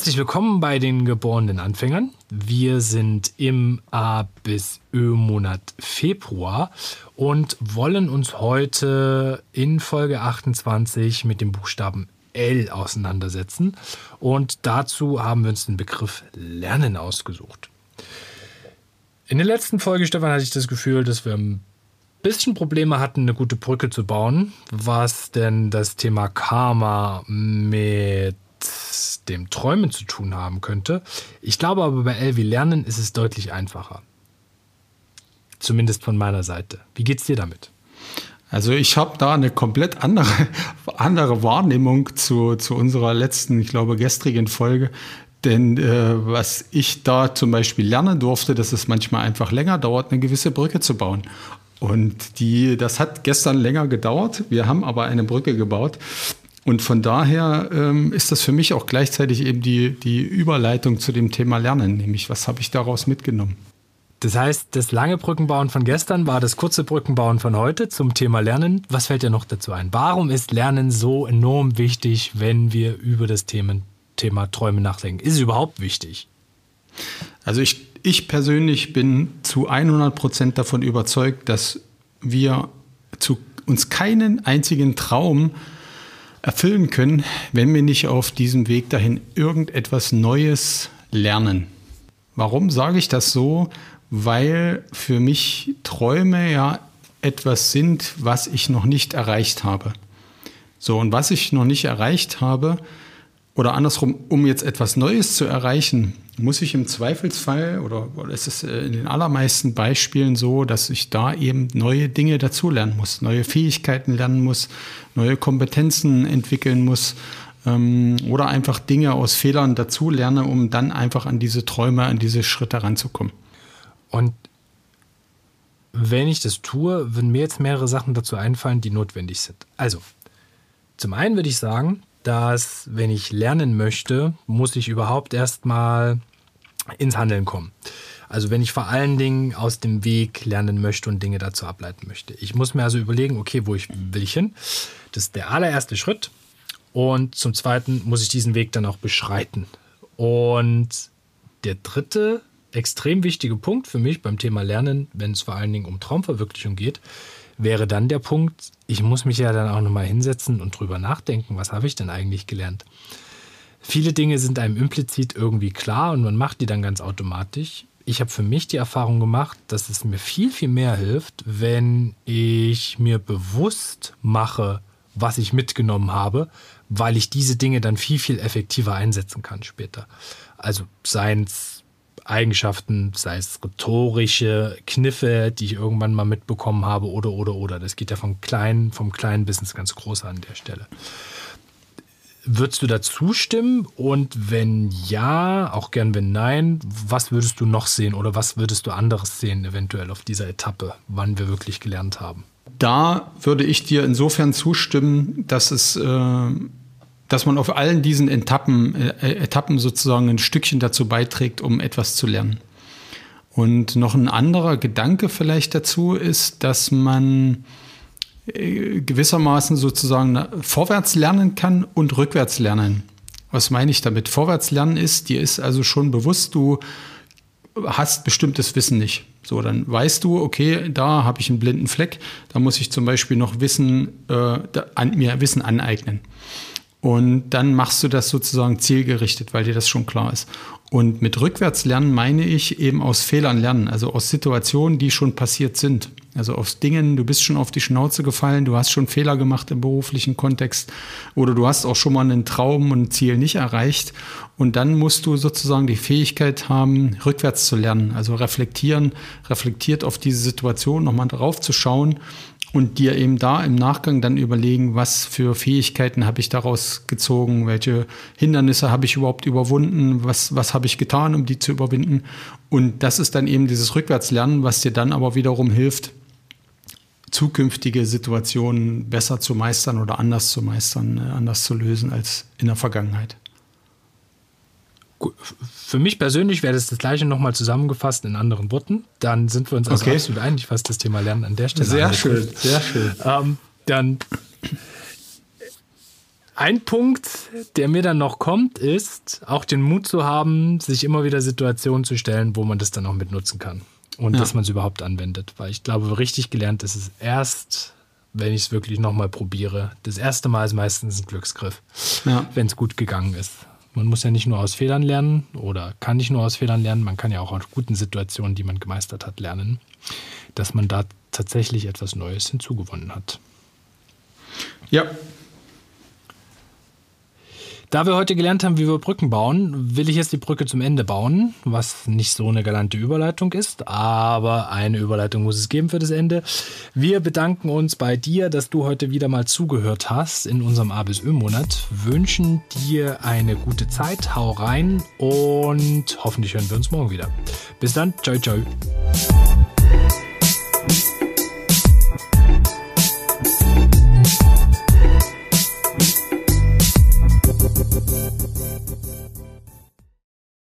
Herzlich willkommen bei den geborenen Anfängern. Wir sind im A bis Ö-Monat Februar und wollen uns heute in Folge 28 mit dem Buchstaben L auseinandersetzen. Und dazu haben wir uns den Begriff Lernen ausgesucht. In der letzten Folge, Stefan, hatte ich das Gefühl, dass wir ein bisschen Probleme hatten, eine gute Brücke zu bauen, was denn das Thema Karma mit dem Träumen zu tun haben könnte. Ich glaube aber bei Elvi Lernen ist es deutlich einfacher. Zumindest von meiner Seite. Wie geht's dir damit? Also ich habe da eine komplett andere, andere Wahrnehmung zu, zu unserer letzten, ich glaube, gestrigen Folge. Denn äh, was ich da zum Beispiel lernen durfte, dass es manchmal einfach länger dauert, eine gewisse Brücke zu bauen. Und die, das hat gestern länger gedauert. Wir haben aber eine Brücke gebaut. Und von daher ähm, ist das für mich auch gleichzeitig eben die, die Überleitung zu dem Thema Lernen, nämlich was habe ich daraus mitgenommen. Das heißt, das lange Brückenbauen von gestern war das kurze Brückenbauen von heute zum Thema Lernen. Was fällt dir noch dazu ein? Warum ist Lernen so enorm wichtig, wenn wir über das Thema, Thema Träume nachdenken? Ist es überhaupt wichtig? Also ich, ich persönlich bin zu 100 Prozent davon überzeugt, dass wir zu, uns keinen einzigen Traum erfüllen können, wenn wir nicht auf diesem Weg dahin irgendetwas Neues lernen. Warum sage ich das so? weil für mich Träume ja etwas sind, was ich noch nicht erreicht habe. So, und was ich noch nicht erreicht habe, oder andersrum, um jetzt etwas Neues zu erreichen, muss ich im Zweifelsfall, oder, oder ist es in den allermeisten Beispielen so, dass ich da eben neue Dinge dazulernen muss, neue Fähigkeiten lernen muss, neue Kompetenzen entwickeln muss ähm, oder einfach Dinge aus Fehlern dazulerne, um dann einfach an diese Träume, an diese Schritte ranzukommen. Und wenn ich das tue, würden mir jetzt mehrere Sachen dazu einfallen, die notwendig sind. Also, zum einen würde ich sagen, dass wenn ich lernen möchte, muss ich überhaupt erstmal ins Handeln kommen. Also wenn ich vor allen Dingen aus dem Weg lernen möchte und Dinge dazu ableiten möchte. Ich muss mir also überlegen, okay, wo ich will ich hin? Das ist der allererste Schritt. Und zum Zweiten muss ich diesen Weg dann auch beschreiten. Und der dritte extrem wichtige Punkt für mich beim Thema Lernen, wenn es vor allen Dingen um Traumverwirklichung geht, wäre dann der Punkt, ich muss mich ja dann auch nochmal hinsetzen und drüber nachdenken, was habe ich denn eigentlich gelernt? Viele Dinge sind einem implizit irgendwie klar und man macht die dann ganz automatisch. Ich habe für mich die Erfahrung gemacht, dass es mir viel, viel mehr hilft, wenn ich mir bewusst mache, was ich mitgenommen habe, weil ich diese Dinge dann viel, viel effektiver einsetzen kann später. Also seien es Eigenschaften, sei es rhetorische Kniffe, die ich irgendwann mal mitbekommen habe, oder, oder, oder. Das geht ja vom kleinen, vom kleinen bis ins ganz große an der Stelle. Würdest du da zustimmen? Und wenn ja, auch gern wenn nein, was würdest du noch sehen oder was würdest du anderes sehen, eventuell auf dieser Etappe, wann wir wirklich gelernt haben? Da würde ich dir insofern zustimmen, dass es äh, dass man auf allen diesen Etappen, äh, Etappen sozusagen ein Stückchen dazu beiträgt, um etwas zu lernen. Und noch ein anderer Gedanke vielleicht dazu ist, dass man äh, gewissermaßen sozusagen vorwärts lernen kann und rückwärts lernen. Was meine ich damit? Vorwärts lernen ist, dir ist also schon bewusst, du hast bestimmtes Wissen nicht. So, dann weißt du, okay, da habe ich einen blinden Fleck, da muss ich zum Beispiel noch Wissen, äh, an, mir Wissen aneignen. Und dann machst du das sozusagen zielgerichtet, weil dir das schon klar ist. Und mit Rückwärtslernen meine ich eben aus Fehlern lernen, also aus Situationen, die schon passiert sind. Also aus Dingen, du bist schon auf die Schnauze gefallen, du hast schon Fehler gemacht im beruflichen Kontext oder du hast auch schon mal einen Traum und ein Ziel nicht erreicht. Und dann musst du sozusagen die Fähigkeit haben, rückwärts zu lernen, also reflektieren, reflektiert auf diese Situation, nochmal drauf zu schauen und dir eben da im Nachgang dann überlegen, was für Fähigkeiten habe ich daraus gezogen, welche Hindernisse habe ich überhaupt überwunden, was, was habe ich getan, um die zu überwinden. Und das ist dann eben dieses Rückwärtslernen, was dir dann aber wiederum hilft, zukünftige Situationen besser zu meistern oder anders zu meistern, äh, anders zu lösen als in der Vergangenheit. Für mich persönlich wäre das das gleiche nochmal zusammengefasst in anderen Worten. Dann sind wir uns also okay. absolut einig, was das Thema Lernen an der Stelle Sehr angeht. schön, sehr schön. Ähm, dann ein Punkt, der mir dann noch kommt, ist auch den Mut zu haben, sich immer wieder Situationen zu stellen, wo man das dann auch mit nutzen kann und ja. dass man es überhaupt anwendet. Weil ich glaube, richtig gelernt ist es erst, wenn ich es wirklich nochmal probiere. Das erste Mal ist meistens ein Glücksgriff, ja. wenn es gut gegangen ist. Man muss ja nicht nur aus Fehlern lernen oder kann nicht nur aus Fehlern lernen, man kann ja auch aus guten Situationen, die man gemeistert hat, lernen, dass man da tatsächlich etwas Neues hinzugewonnen hat. Ja, da wir heute gelernt haben, wie wir Brücken bauen, will ich jetzt die Brücke zum Ende bauen, was nicht so eine galante Überleitung ist, aber eine Überleitung muss es geben für das Ende. Wir bedanken uns bei dir, dass du heute wieder mal zugehört hast in unserem A bis Ö-Monat, wünschen dir eine gute Zeit, hau rein und hoffentlich hören wir uns morgen wieder. Bis dann, ciao, ciao.